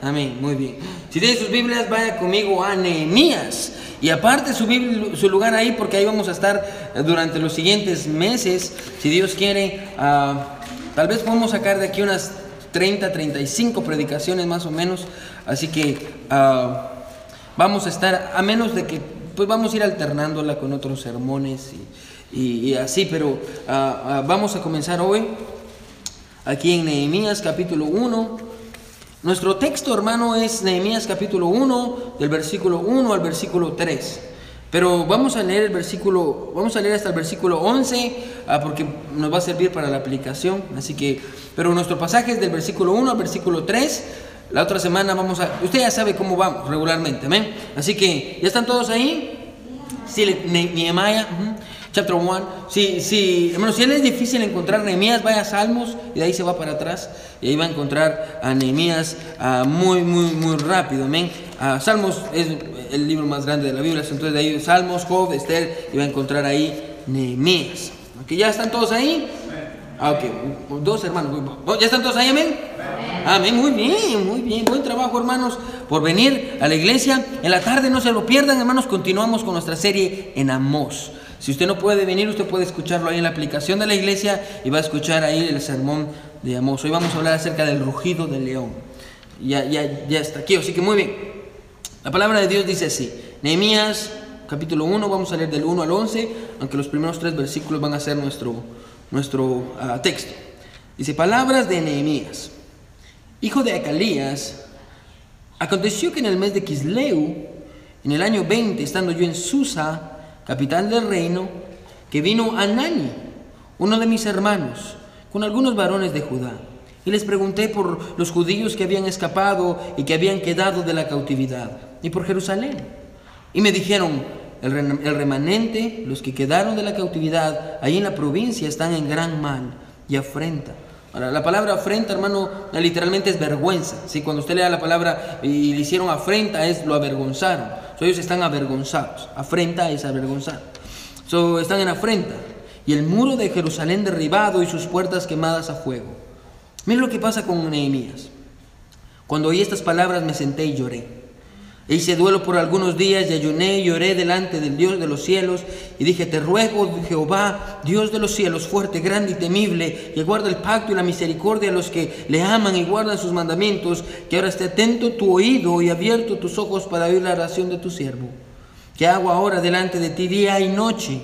Amén, muy bien. Si tienen sus Biblias, vaya conmigo a Nehemías. Y aparte su, su lugar ahí, porque ahí vamos a estar eh, durante los siguientes meses, si Dios quiere. ah, tal vez podemos sacar de aquí unas 30, 35 predicaciones más o menos. Así que ah, vamos a estar, a menos de que, pues vamos a ir alternándola con otros sermones y, así, pero ah, vamos a comenzar hoy aquí en Nehemías capítulo 1. Nuestro texto, hermano, es Nehemías capítulo 1, del versículo 1 al versículo 3. Pero vamos a leer el versículo, vamos a leer hasta el versículo 11, ah, porque nos va a servir para la aplicación. Así que, pero nuestro pasaje es del versículo 1 al versículo 3. La otra semana vamos a, usted ya sabe cómo vamos regularmente, amén. Así que, ¿ya están todos ahí? Sí, le- Ne- Nehemiah, ujú, chapter 1. Si, si, hermano, si él es difícil encontrar Nehemías, vaya a Salmos y de ahí se va para atrás y ahí va a encontrar a Nehemías ah, muy, muy, muy rápido, amén. Ah, Salmos es el libro más grande de la Biblia, entonces de ahí Salmos, Job, Esther y va a encontrar ahí Nehemías. Ok, ¿Ya están todos ahí? Ah, ok, dos hermanos. ¿Ya están todos ahí, amén? Amén, muy bien, muy bien. Buen trabajo, hermanos, por venir a la iglesia. En la tarde no se lo pierdan, hermanos. Continuamos con nuestra serie en Amós. Si usted no puede venir, usted puede escucharlo ahí en la aplicación de la iglesia y va a escuchar ahí el sermón de Amós. Hoy vamos a hablar acerca del rugido del león. Ya, ya, ya está aquí, así que muy bien. La palabra de Dios dice así. Nehemías capítulo 1, vamos a leer del 1 al 11, aunque los primeros tres versículos van a ser nuestro, nuestro ah, texto. Dice, palabras de Nehemías, hijo de Acalías, aconteció que en el mes de Kisleu, en el año 20, estando yo en Susa, capital del reino, que vino Anani, uno de mis hermanos, con algunos varones de Judá. Y les pregunté por los judíos que habían escapado y que habían quedado de la cautividad, y por Jerusalén. Y me dijeron, el, rem- el remanente, los que quedaron de la cautividad, ahí en la provincia están en gran mal y afrenta. Ahora, la palabra afrenta, hermano, literalmente es vergüenza. ¿sí? Cuando usted lea la palabra y le hicieron afrenta, es lo avergonzaron. So, ellos están avergonzados. Afrenta es avergonzar. So, están en afrenta. Y el muro de Jerusalén derribado y sus puertas quemadas a fuego. Mira lo que pasa con Nehemías. Cuando oí estas palabras me senté y lloré. Hice duelo por algunos días y ayuné y lloré delante del Dios de los cielos y dije, te ruego, Jehová, Dios de los cielos, fuerte, grande y temible, que guarda el pacto y la misericordia a los que le aman y guardan sus mandamientos, que ahora esté atento tu oído y abierto tus ojos para oír la oración de tu siervo. Que hago ahora delante de ti día y noche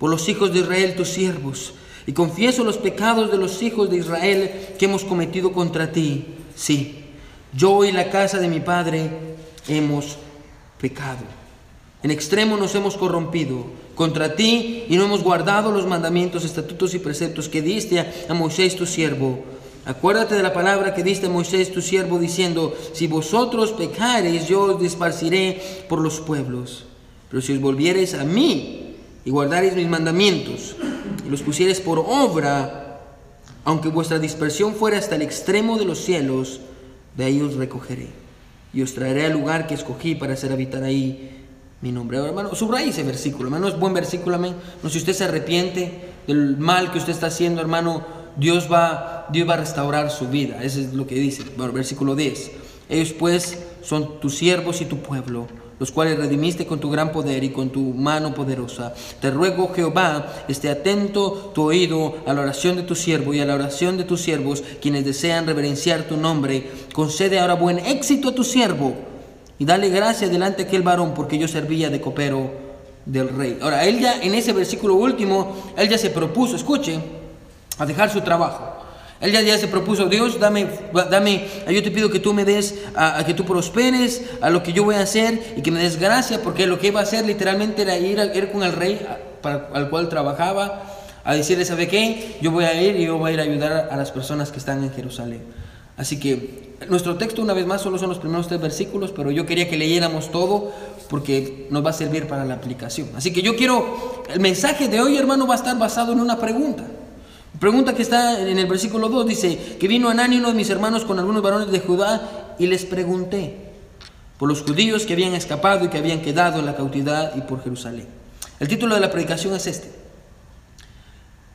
por los hijos de Israel, tus siervos, y confieso los pecados de los hijos de Israel que hemos cometido contra ti. Sí, yo y la casa de mi padre hemos pecado. En extremo nos hemos corrompido contra ti y no hemos guardado los mandamientos, estatutos y preceptos que diste a, Moisés tu siervo. Acuérdate de la palabra que diste a Moisés tu siervo diciendo, si vosotros pecareis, yo os disparciré por los pueblos. Pero si os volviereis a mí y guardareis mis mandamientos y los pusiereis por obra, aunque vuestra dispersión fuera hasta el extremo de los cielos, de ahí os recogeré y os traeré al lugar que escogí para hacer habitar ahí mi nombre. Ahora, hermano, subraya ese versículo, hermano, es buen versículo, amén. No, si usted se arrepiente del mal que usted está haciendo, hermano, Dios va, Dios va a restaurar su vida. Eso es lo que dice, bueno, versículo 10. Ellos pues son tus siervos y tu pueblo, los cuales redimiste con tu gran poder y con tu mano poderosa. Te ruego, Jehová, esté atento tu oído a la oración de tu siervo y a la oración de tus siervos, quienes desean reverenciar tu nombre. Concede ahora buen éxito a tu siervo y dale gracia delante de aquel varón, porque yo servía de copero del rey. Ahora, él ya en ese versículo último, él ya se propuso, escuche, a dejar su trabajo. Él ya, ya se propuso, Dios, dame, dame, yo te pido que tú me des, a, a que tú prosperes a lo que yo voy a hacer y que me des gracia, porque lo que iba a hacer literalmente era ir, a- ir con el rey a- para, al cual trabajaba, a decirle, ¿sabe qué? Yo voy a ir y yo voy a ir a ayudar a las personas que están en Jerusalén. Así que nuestro texto una vez más solo son los primeros tres versículos, pero yo quería que leyéramos todo porque nos va a servir para la aplicación. Así que yo quiero, el mensaje de hoy hermano va a estar basado en una pregunta. Pregunta que está en el versículo 2, dice, que vino Anani, uno de mis hermanos, con algunos varones de Judá, y les pregunté por los judíos que habían escapado y que habían quedado en la cautividad y por Jerusalén. El título de la predicación es este.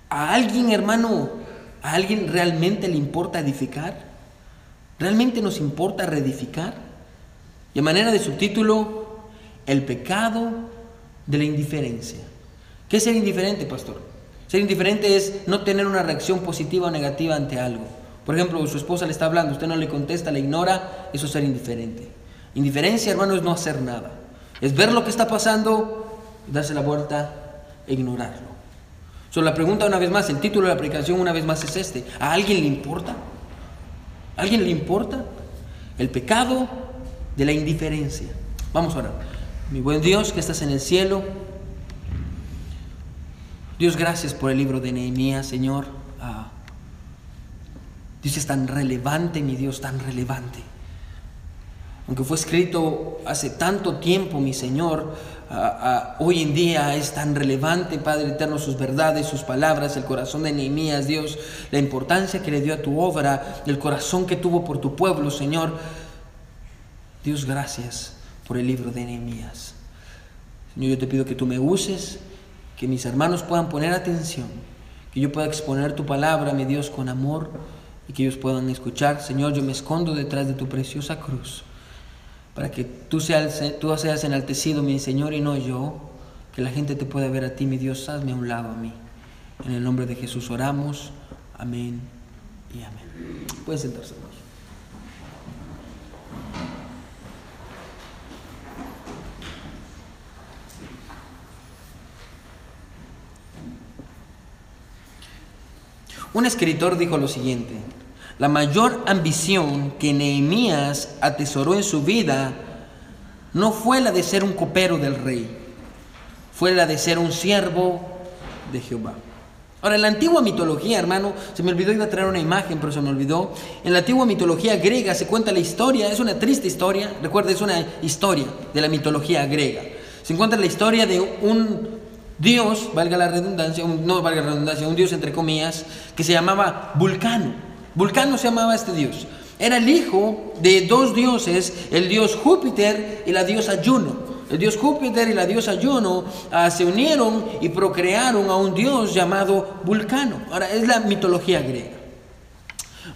¿A alguien, hermano, a alguien realmente le importa edificar? ¿Realmente nos importa reedificar? Y a manera de subtítulo, el pecado de la indiferencia. ¿Qué es ser indiferente, pastor? Ser indiferente es no tener una reacción positiva o negativa ante algo. Por ejemplo, su esposa le está hablando, usted no le contesta, le ignora, eso es ser indiferente. Indiferencia, hermano, es no hacer nada. Es ver lo que está pasando, darse la vuelta e ignorarlo. Solo la pregunta una vez más, el título de la predicación una vez más es este. ¿A alguien le importa? ¿A alguien le importa? El pecado de la indiferencia. Vamos a. Mi buen Dios que estás en el cielo. Dios, gracias por el libro de Nehemías, Señor. Ah, Dios es tan relevante, mi Dios, tan relevante. Aunque fue escrito hace tanto tiempo, mi Señor, hoy en día es tan relevante, Padre eterno, sus verdades, sus palabras, el corazón de Nehemías, Dios, la importancia que le dio a tu obra, el corazón que tuvo por tu pueblo, Señor. Dios, gracias por el libro de Nehemías. Señor, yo te pido que tú me uses, que mis hermanos puedan poner atención, que yo pueda exponer tu palabra, mi Dios, con amor y que ellos puedan escuchar. Señor, yo me escondo detrás de tu preciosa cruz para que tú seas, enaltecido, mi Señor, y no yo, que la gente te pueda ver a ti, mi Dios, hazme a un lado a mí. En el nombre de Jesús oramos. Amén y amén. Pueden sentarse, hermanos. Un escritor dijo lo siguiente, la mayor ambición que Nehemías atesoró en su vida no fue la de ser un copero del rey, fue la de ser un siervo de Jehová. Ahora, en la antigua mitología, hermano, se me olvidó, iba a traer una imagen, pero se me olvidó. En la antigua mitología griega se cuenta la historia, es una triste historia, recuerda, es una historia de la mitología griega. Se encuentra la historia de un dios, valga la redundancia, no valga la redundancia, un dios entre comillas, que se llamaba Vulcano. Vulcano se llamaba este dios. Era el hijo de dos dioses, el dios Júpiter y la diosa Juno. El dios Júpiter y la diosa Juno ah, se unieron y procrearon a un dios llamado Vulcano. Ahora, es la mitología griega.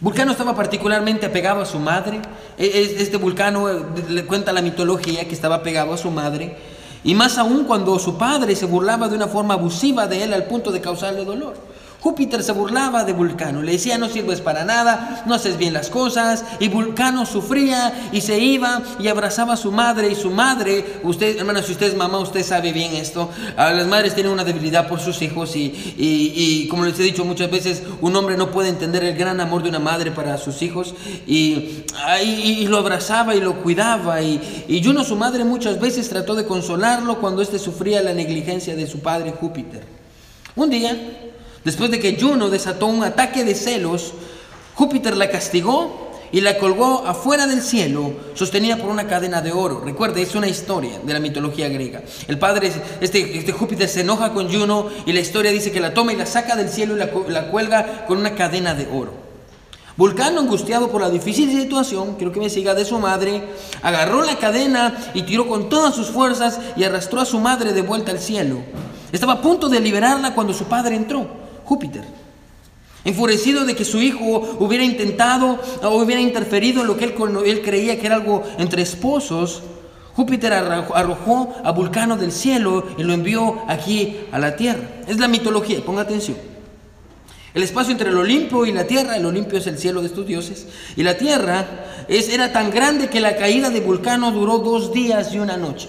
Vulcano estaba particularmente apegado a su madre. E, este Vulcano eh, le cuenta la mitología que estaba apegado a su madre. Y más aún cuando su padre se burlaba de una forma abusiva de él al punto de causarle dolor. Júpiter se burlaba de Vulcano, le decía no sirves para nada, no haces bien las cosas, y Vulcano sufría y se iba y abrazaba a su madre y su madre, usted, hermano, si usted es mamá, usted sabe bien esto, las madres tienen una debilidad por sus hijos y, y, como les he dicho muchas veces, un hombre no puede entender el gran amor de una madre para sus hijos. Y, y lo abrazaba y lo cuidaba. Y, y Juno, su madre, muchas veces trató de consolarlo cuando éste sufría la negligencia de su padre Júpiter. Un día, Después de que Juno desató un ataque de celos, Júpiter la castigó y la colgó afuera del cielo, sostenida por una cadena de oro. Recuerde, es una historia de la mitología griega. El padre, este, este Júpiter, se enoja con Juno y la historia dice que la toma y la saca del cielo y la, la cuelga con una cadena de oro. Vulcano, angustiado por la difícil situación, quiero que me siga, de su madre, agarró la cadena y tiró con todas sus fuerzas y arrastró a su madre de vuelta al cielo. Estaba a punto de liberarla cuando su padre entró. Júpiter. Enfurecido de que su hijo hubiera intentado o hubiera interferido en lo que él, él creía que era algo entre esposos, Júpiter arrojó a Vulcano del cielo y lo envió aquí a la tierra. Es la mitología, ponga atención. El espacio entre el Olimpo y la tierra, el Olimpio es el cielo de estos dioses, y la tierra es, era tan grande que la caída de Vulcano duró dos días y una noche.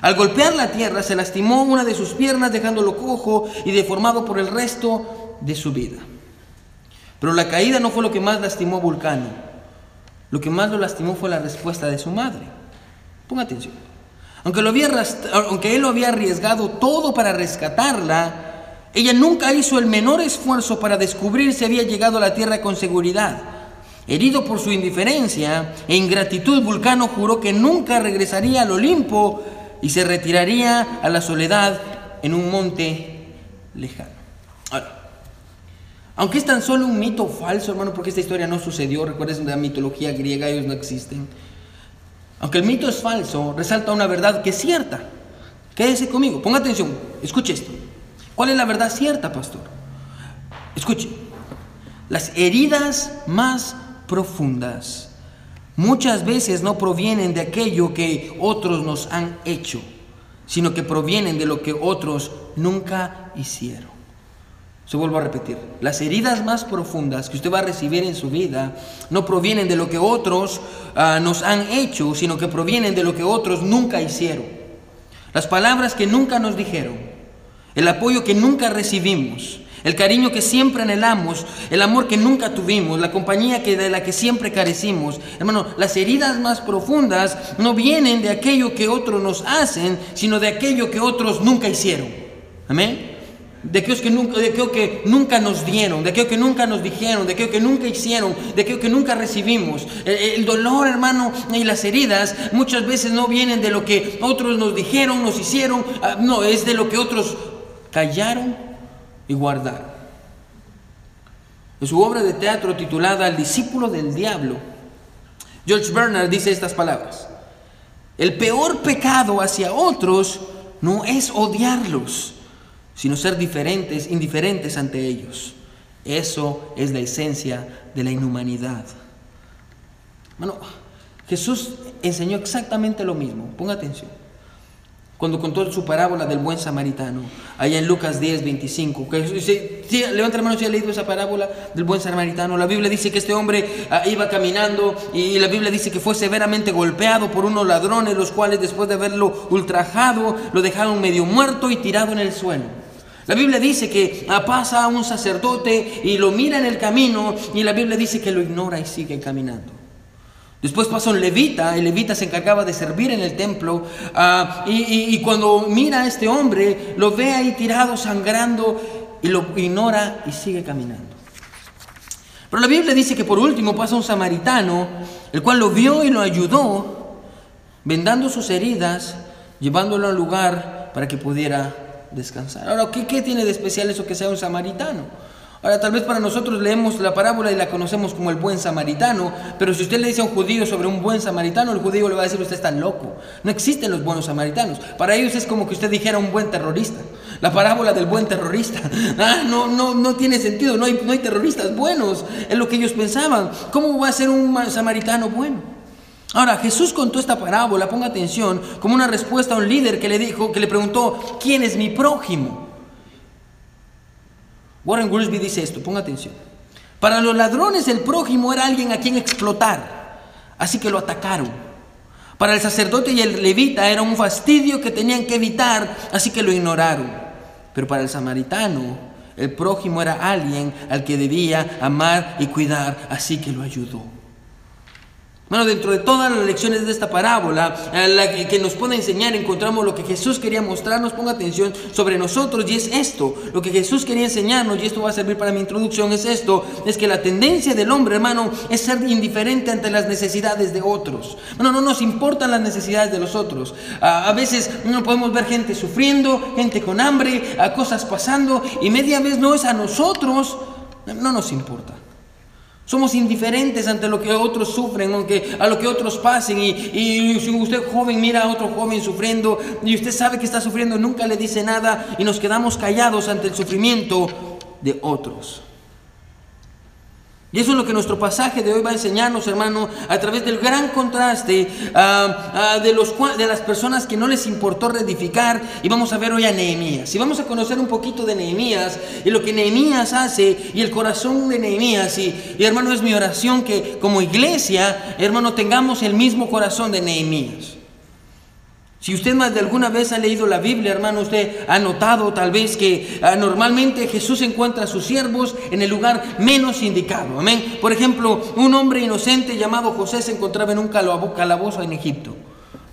Al golpear la tierra se lastimó una de sus piernas dejándolo cojo y deformado por el resto de su vida. Pero la caída no fue lo que más lastimó a Vulcano. Lo que más lo lastimó fue la respuesta de su madre. Ponga atención. Aunque, lo había, aunque él lo había arriesgado todo para rescatarla, ella nunca hizo el menor esfuerzo para descubrir si había llegado a la tierra con seguridad. Herido por su indiferencia e ingratitud, Vulcano juró que nunca regresaría al Olimpo y se retiraría a la soledad en un monte lejano. aunque es tan solo un mito falso, hermano, porque esta historia no sucedió, recuerden de la mitología griega, ellos no existen. Aunque el mito es falso, resalta una verdad que es cierta. Quédese conmigo, ponga atención, escuche esto. ¿Cuál es la verdad cierta, pastor? Escuche, las heridas más profundas muchas veces no provienen de aquello que otros nos han hecho, sino que provienen de lo que otros nunca hicieron. Se vuelvo a repetir, las heridas más profundas que usted va a recibir en su vida no provienen de lo que otros ah, nos han hecho, sino que provienen de lo que otros nunca hicieron. Las palabras que nunca nos dijeron, el apoyo que nunca recibimos, el cariño que siempre anhelamos, el amor que nunca tuvimos, la compañía que, de la que siempre carecimos. Hermano, las heridas más profundas no vienen de aquello que otros nos hacen, sino de aquello que otros nunca hicieron. Amén de aquellos que nunca, de aquello que nunca nos dieron, de aquello que nunca nos dijeron, de aquello que nunca hicieron, de aquello que nunca recibimos. El, dolor, hermano, y las heridas muchas veces no vienen de lo que otros nos dijeron, nos hicieron, ah, no, es de lo que otros callaron y guardaron. En su obra de teatro titulada El discípulo del diablo, George Bernard dice estas palabras. El peor pecado hacia otros no es odiarlos, sino ser diferentes, indiferentes ante ellos. Eso es la esencia de la inhumanidad. Bueno, Jesús enseñó exactamente lo mismo. Ponga atención. Cuando contó su parábola del buen samaritano, allá en Lucas 10, 25. Que, levanta la mano si ha leído esa parábola del buen samaritano. La Biblia dice que este hombre ah, iba caminando y la Biblia dice que fue severamente golpeado por unos ladrones, los cuales después de haberlo ultrajado, lo dejaron medio muerto y tirado en el suelo. La Biblia dice que pasa a un sacerdote y lo mira en el camino y la Biblia dice que lo ignora y sigue caminando. Después pasa un levita, el levita se encargaba de servir en el templo ah, y, cuando mira a este hombre lo ve ahí tirado, sangrando y lo ignora y sigue caminando. Pero la Biblia dice que por último pasa un samaritano, el cual lo vio y lo ayudó, vendando sus heridas, llevándolo al lugar para que pudiera descansar. Ahora, ¿qué, tiene de especial eso que sea un samaritano? Ahora, tal vez para nosotros leemos la parábola y la conocemos como el buen samaritano, pero si usted le dice a un judío sobre un buen samaritano, el judío le va a decir, usted está loco. No existen los buenos samaritanos. Para ellos es como que usted dijera un buen terrorista. La parábola del buen terrorista. Ah, no, no, no tiene sentido, no hay, no hay terroristas buenos. Es lo que ellos pensaban. ¿Cómo va a ser un samaritano bueno? Ahora, Jesús contó esta parábola, ponga atención, como una respuesta a un líder que le dijo, que le preguntó, ¿quién es mi prójimo? Warren Worsby dice esto, ponga atención. Para los ladrones el prójimo era alguien a quien explotar, así que lo atacaron. Para el sacerdote y el levita era un fastidio que tenían que evitar, así que lo ignoraron. Pero para el samaritano, el prójimo era alguien al que debía amar y cuidar, así que lo ayudó. Bueno, dentro de todas las lecciones de esta parábola, la que, nos puede enseñar, encontramos lo que Jesús quería mostrarnos, ponga atención sobre nosotros, y es esto, lo que Jesús quería enseñarnos, y esto va a servir para mi introducción, es esto, es que la tendencia del hombre, hermano, es ser indiferente ante las necesidades de otros. Bueno, no nos importan las necesidades de los otros. a veces no podemos ver gente sufriendo, gente con hambre, cosas pasando, y media vez no es a nosotros, no nos importa. Somos indiferentes ante lo que otros sufren, aunque a lo que otros pasen. Y, y, si usted joven mira a otro joven sufriendo y usted sabe que está sufriendo, nunca le dice nada y nos quedamos callados ante el sufrimiento de otros. Y eso es lo que nuestro pasaje de hoy va a enseñarnos, hermano, a través del gran contraste ah, ah, de, los, de las personas que no les importó reedificar. Y vamos a ver hoy a Nehemías. Y vamos a conocer un poquito de Nehemías y lo que Nehemías hace y el corazón de Nehemías. Y, y hermano, es mi oración que como iglesia, hermano, tengamos el mismo corazón de Nehemías. Si usted más de alguna vez ha leído la Biblia, hermano, usted ha notado tal vez que ah, normalmente Jesús encuentra a sus siervos en el lugar menos indicado. Amén. Por ejemplo, un hombre inocente llamado José se encontraba en un calabozo en Egipto.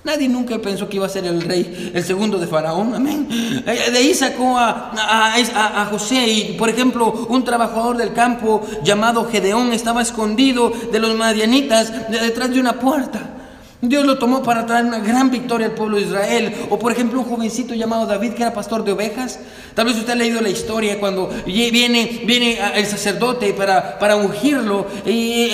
Nadie nunca pensó que iba a ser el rey, el segundo de Faraón. Amén. Eh, de ahí sacó a, José y, por ejemplo, un trabajador del campo llamado Gedeón estaba escondido de los madianitas detrás de una puerta. Dios lo tomó para traer una gran victoria al pueblo de Israel. O por ejemplo un jovencito llamado David que era pastor de ovejas. Tal vez usted ha leído la historia cuando viene, viene el sacerdote para, para ungirlo y,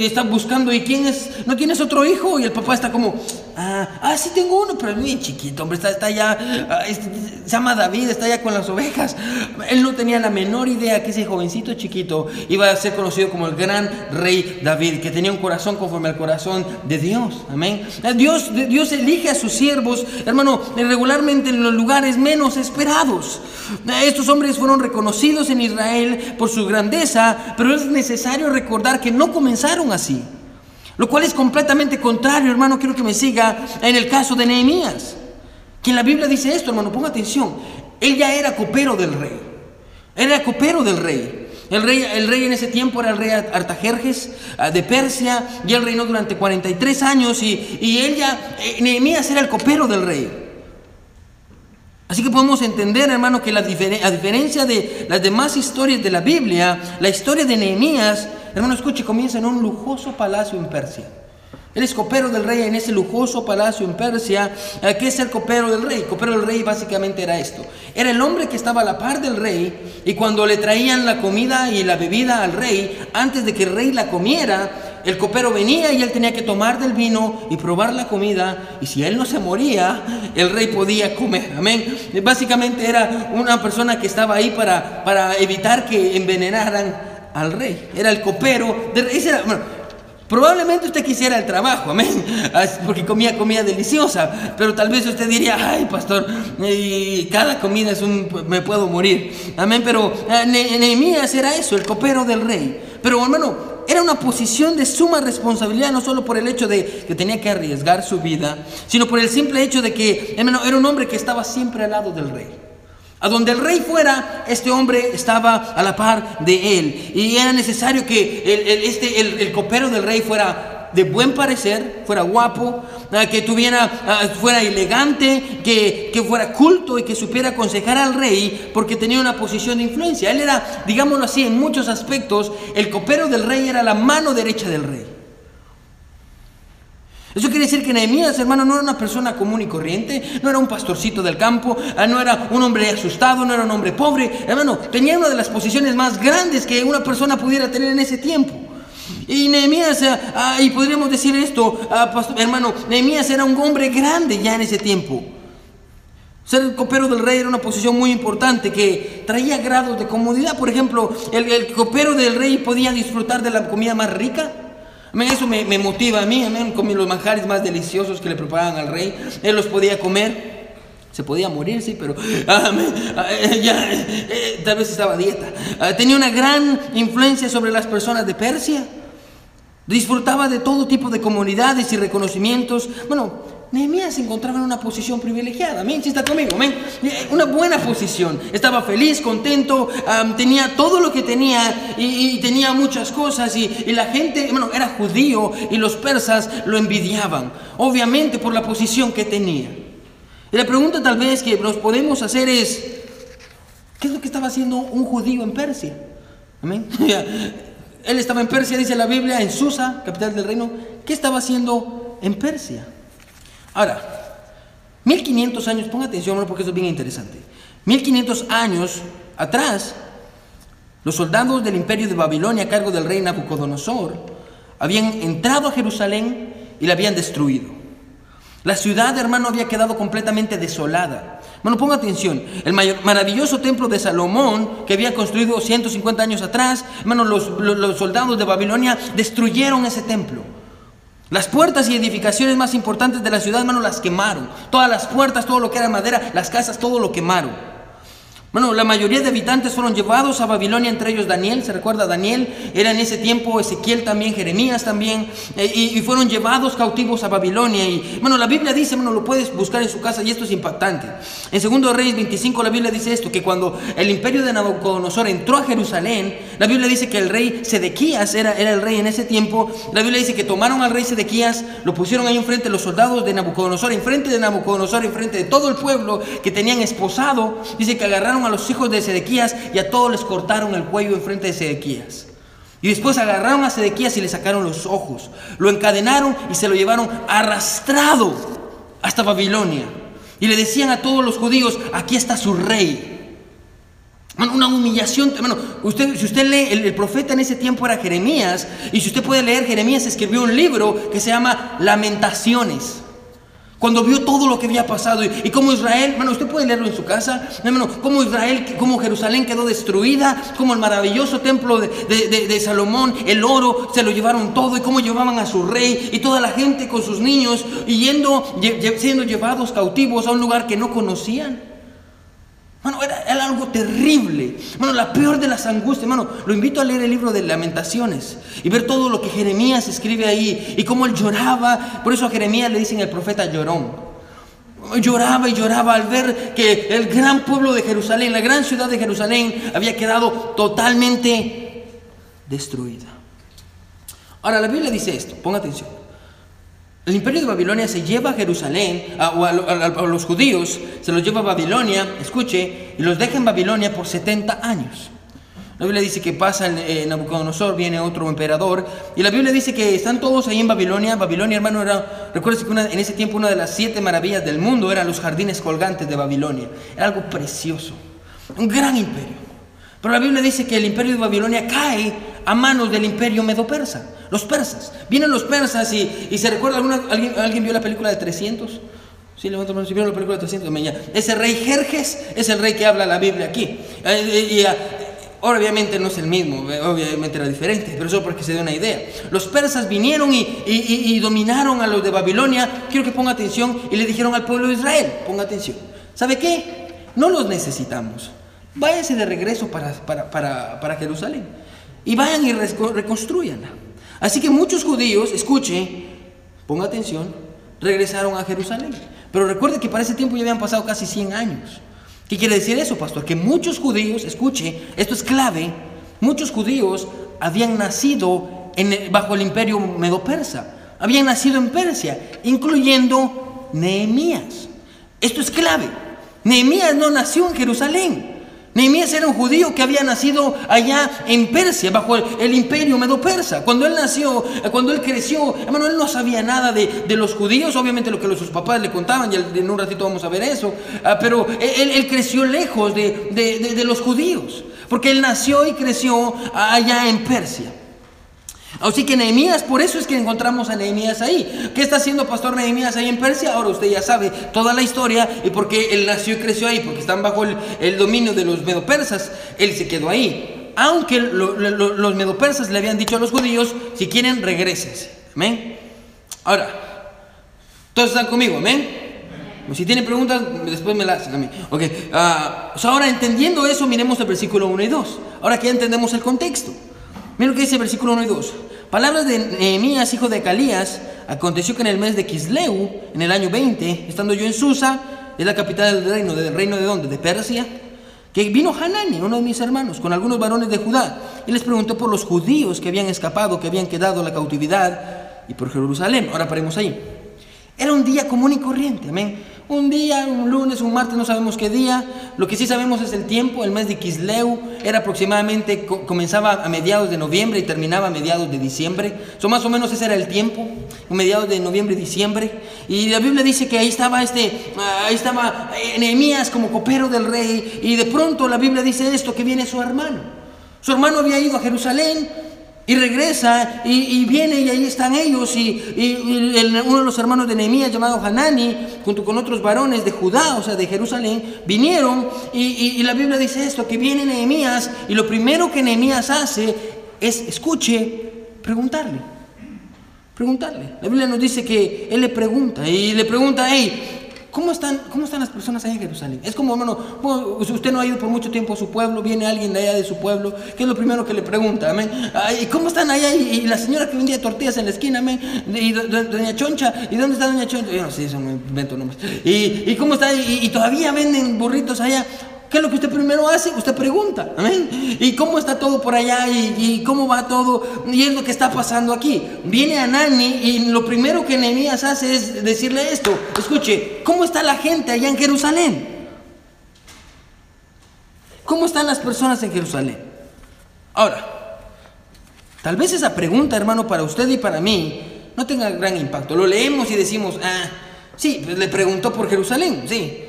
está buscando y quién es, no tienes otro hijo y el papá está como, Ah, ah, sí tengo uno, pero es muy chiquito, hombre, está, está ya, ah, se llama David, está ya con las ovejas. Él no tenía la menor idea que ese jovencito chiquito iba a ser conocido como el gran rey David, que tenía un corazón conforme al corazón de Dios. Amén. Eh, Dios, Dios elige a sus siervos, hermano, regularmente en los lugares menos esperados. Eh, estos hombres fueron reconocidos en Israel por su grandeza, pero es necesario recordar que no comenzaron así. Lo cual es completamente contrario, hermano, quiero que me siga en el caso de Nehemías. Que en la Biblia dice esto, hermano, ponga atención. Él ya era copero del rey. Era copero del rey. El rey, el rey en ese tiempo era el rey Artajerjes ah, de Persia y él reinó durante 43 años y, y eh, Nehemías era el copero del rey. Así que podemos entender, hermano, que la a diferencia de las demás historias de la Biblia, la historia de Nehemías Hermano, escuche, comienza en un lujoso palacio en Persia. Él es copero del rey en ese lujoso palacio en Persia. ¿Qué es el copero del rey? copero del rey básicamente era esto. Era el hombre que estaba a la par del rey y cuando le traían la comida y la bebida al rey, antes de que el rey la comiera, el copero venía y él tenía que tomar del vino y probar la comida y si él no se moría, el rey podía comer. Amén. Básicamente era una persona que estaba ahí para, para evitar que envenenaran al rey. Era el copero. De, probablemente usted quisiera el trabajo, amén. Porque comía comida deliciosa. Pero tal vez usted diría, ay, pastor, cada comida es un. me puedo morir. Amén. Pero eh, Nehemías era eso, el copero del rey. Pero hermano, era una posición de suma responsabilidad, no solo por el hecho de que tenía que arriesgar su vida, sino por el simple hecho de que hermano, era un hombre que estaba siempre al lado del rey. A donde el rey fuera, este hombre estaba a la par de él. Y era necesario que el, este, el, copero del rey fuera de buen parecer, fuera guapo, ah, que tuviera, ah, fuera elegante, que, que, fuera culto y que supiera aconsejar al rey porque tenía una posición de influencia. Él era, digámoslo así, en muchos aspectos, el copero del rey era la mano derecha del rey. Eso quiere decir que Nehemías, hermano, no era una persona común y corriente, no era un pastorcito del campo, ah, no era un hombre asustado, no era un hombre pobre. Hermano, tenía una de las posiciones más grandes que una persona pudiera tener en ese tiempo. Y Nehemías, ah, ah, y podríamos decir esto, hermano, Nehemías era un hombre grande ya en ese tiempo. Ser el copero del rey era una posición muy importante que traía grados de comodidad. Por ejemplo, el, el copero del rey podía disfrutar de la comida más rica. Eso me, motiva a mí, amén, con los manjares más deliciosos que le preparaban al rey. Él los podía comer. Se podía morir, sí, pero amén, eh, ya, eh, tal vez estaba dieta. Ah, tenía una gran influencia sobre las personas de Persia. Disfrutaba de todo tipo de comunidades y reconocimientos. Bueno, Nehemías se encontraba en una posición privilegiada, amén, está conmigo, amén, eh, una buena posición, estaba feliz, contento, tenía todo lo que tenía y, tenía muchas cosas y, la gente, bueno, era judío y los persas lo envidiaban, obviamente por la posición que tenía. Y la pregunta tal vez que nos podemos hacer es, ¿qué es lo que estaba haciendo un judío en Persia? Amén. Él estaba en Persia, dice la Biblia, en Susa, capital del reino. ¿Qué estaba haciendo en Persia? Ahora, 1500 años, ponga atención porque eso es bien interesante. 1500 años atrás, los soldados del imperio de Babilonia a cargo del rey Nabucodonosor habían entrado a Jerusalén y la habían destruido. La ciudad, hermano, había quedado completamente desolada. Bueno, ponga atención, el maravilloso templo de Salomón que había construido 150 años atrás, hermano, los soldados de Babilonia destruyeron ese templo. Las puertas y edificaciones más importantes de la ciudad, hermano, las quemaron. Todas las puertas, todo lo que era madera, las casas, todo lo quemaron. Bueno, la mayoría de habitantes fueron llevados a Babilonia, entre ellos Daniel, se recuerda Daniel, era en ese tiempo Ezequiel también, Jeremías también, eh, y, fueron llevados cautivos a Babilonia. Y bueno, la Biblia dice, bueno, lo puedes buscar en su casa y esto es impactante. En segundo Reyes 25 la Biblia dice esto, que cuando el imperio de Nabucodonosor entró a Jerusalén, la Biblia dice que el rey Sedequías era, era el rey en ese tiempo, la Biblia dice que tomaron al rey Sedequías, lo pusieron ahí enfrente los soldados de Nabucodonosor, enfrente de Nabucodonosor, enfrente de todo el pueblo que tenían esposado, dice que agarraron a los hijos de Sedequías y a todos les cortaron el cuello enfrente de Sedequías. Y después agarraron a Sedequías y le sacaron los ojos. Lo encadenaron y se lo llevaron arrastrado hasta Babilonia. Y le decían a todos los judíos, aquí está su rey. Una humillación. Bueno, usted, si usted lee, el, el, profeta en ese tiempo era Jeremías. Y si usted puede leer, Jeremías escribió un libro que se llama Lamentaciones. Cuando vio todo lo que había pasado y, y cómo Israel, bueno, usted puede leerlo en su casa, hermano, cómo Israel, cómo Jerusalén quedó destruida, cómo el maravilloso templo de, Salomón, el oro, se lo llevaron todo y cómo llevaban a su rey y toda la gente con sus niños y yendo, siendo llevados cautivos a un lugar que no conocían. Bueno, era, algo terrible. Bueno, la peor de las angustias. Hermano, lo invito a leer el libro de Lamentaciones y ver todo lo que Jeremías escribe ahí y cómo él lloraba. Por eso a Jeremías le dicen el profeta llorón. Lloraba y lloraba al ver que el gran pueblo de Jerusalén, la gran ciudad de Jerusalén, había quedado totalmente destruida. Ahora, la Biblia dice esto, ponga atención. El imperio de Babilonia se lleva a Jerusalén, a, o a, los judíos, se los lleva a Babilonia, escuche, y los deja en Babilonia por 70 años. La Biblia dice que pasa eh, Nabucodonosor, viene otro emperador, y la Biblia dice que están todos ahí en Babilonia. Babilonia, hermano, era, recuérdese que en ese tiempo una de las siete maravillas del mundo eran los jardines colgantes de Babilonia. Era algo precioso, un gran imperio. Pero la Biblia dice que el imperio de Babilonia cae a manos del imperio medo-persa, los persas. Vienen los persas y, y se recuerda, alguna, ¿alguien, ¿alguien vio la película de 300? Sí, levanta la mano, si vieron la película de 300, amén, ya. Ese rey Jerjes es el rey que habla la Biblia aquí. Eh, eh, y, ah, obviamente no es el mismo, eh, obviamente era diferente, pero eso para que se dé una idea. Los persas vinieron y- y- y dominaron a los de Babilonia. Quiero que ponga atención y le dijeron al pueblo de Israel, ponga atención. ¿Sabe qué? No los necesitamos. Váyanse de regreso para, para, para, para Jerusalén y vayan y reconstruyanla. Así que muchos judíos, escuche, ponga atención, regresaron a Jerusalén. Pero recuerde que para ese tiempo ya habían pasado casi 100 años. ¿Qué quiere decir eso, pastor? Que muchos judíos, escuche, esto es clave, muchos judíos habían nacido bajo el imperio medo-persa, habían nacido en Persia, incluyendo Nehemías. Esto es clave. Nehemías no nació en Jerusalén. Nehemías era un judío que había nacido allá en Persia, bajo el, imperio medo-persa. Cuando él nació, eh, cuando él creció, hermano, él no sabía nada de, de los judíos, obviamente lo que los- sus papás le contaban, y en un ratito vamos a ver eso, ah, pero él, él creció lejos de- de- de los judíos, porque él nació y creció allá en Persia. Así que Nehemías, por eso es que encontramos a Nehemías ahí. ¿Qué está haciendo Pastor Nehemías ahí en Persia? Ahora usted ya sabe toda la historia y por qué él nació y creció ahí, porque están bajo el, dominio de los medopersas. Él se quedó ahí. Aunque lo- lo- los medopersas le habían dicho a los judíos, si quieren, regresense. Amén. Ahora, todos están conmigo, amén. Si tienen preguntas, después me las hacen a mí. Ok, ah, o sea, ahora entendiendo eso, miremos el versículo 1 y 2. Ahora que ya entendemos el contexto. Miren lo que dice el versículo 1 y 2. Palabras de Nehemías, hijo de Calías. Aconteció que en el mes de Kisleu, en el año 20, estando yo en Susa, es la capital del reino, ¿del reino de dónde? De Persia. Que vino Hanani, uno de mis hermanos, con algunos varones de Judá, y les preguntó por los judíos que habían escapado, que habían quedado en la cautividad, y por Jerusalén. Ahora paremos ahí. Era un día común y corriente, amén. Un día, un lunes, un martes, no sabemos qué día. Lo que sí sabemos es el tiempo, el mes de Kisleu. Era aproximadamente, co- comenzaba a mediados de noviembre y terminaba a mediados de diciembre. So, más o menos ese era el tiempo, mediados de noviembre y diciembre. Y la Biblia dice que ahí estaba este, ah, ahí estaba eh, Nehemías como copero del rey. Y de pronto la Biblia dice esto, que viene su hermano. Su hermano había ido a Jerusalén y regresa y, viene y ahí están ellos y, uno de los hermanos de Nehemías llamado Hanani, junto con otros varones de Judá, o sea, de Jerusalén, vinieron y la Biblia dice esto, que viene Nehemías y lo primero que Nehemías hace es, escuche, preguntarle. Preguntarle. La Biblia nos dice que él le pregunta y le pregunta, hey, ¿cómo están, cómo están las personas allá en Jerusalén? Es como, hermano, si usted no ha ido por mucho tiempo a su pueblo, viene alguien de allá de su pueblo, ¿qué es lo primero que le pregunta? Amén. Ay, ¿Cómo están allá? Y, y la señora que vendía tortillas en la esquina, amén. Y do- do- doña Choncha, ¿y dónde está doña Choncha? Yo no sé, eso no invento nombres. ¿Y, y cómo está? Y, y todavía venden burritos allá. ¿Qué es lo que usted primero hace? Usted pregunta, amén. ¿Y cómo está todo por allá? ¿Y, cómo va todo? Y es lo que está pasando aquí. Viene Anani y lo primero que Nehemías hace es decirle esto. Escuche, ¿cómo está la gente allá en Jerusalén? ¿Cómo están las personas en Jerusalén? Ahora, tal vez esa pregunta, hermano, para usted y para mí, no tenga gran impacto. Lo leemos y decimos, ah, sí, pues le preguntó por Jerusalén, sí.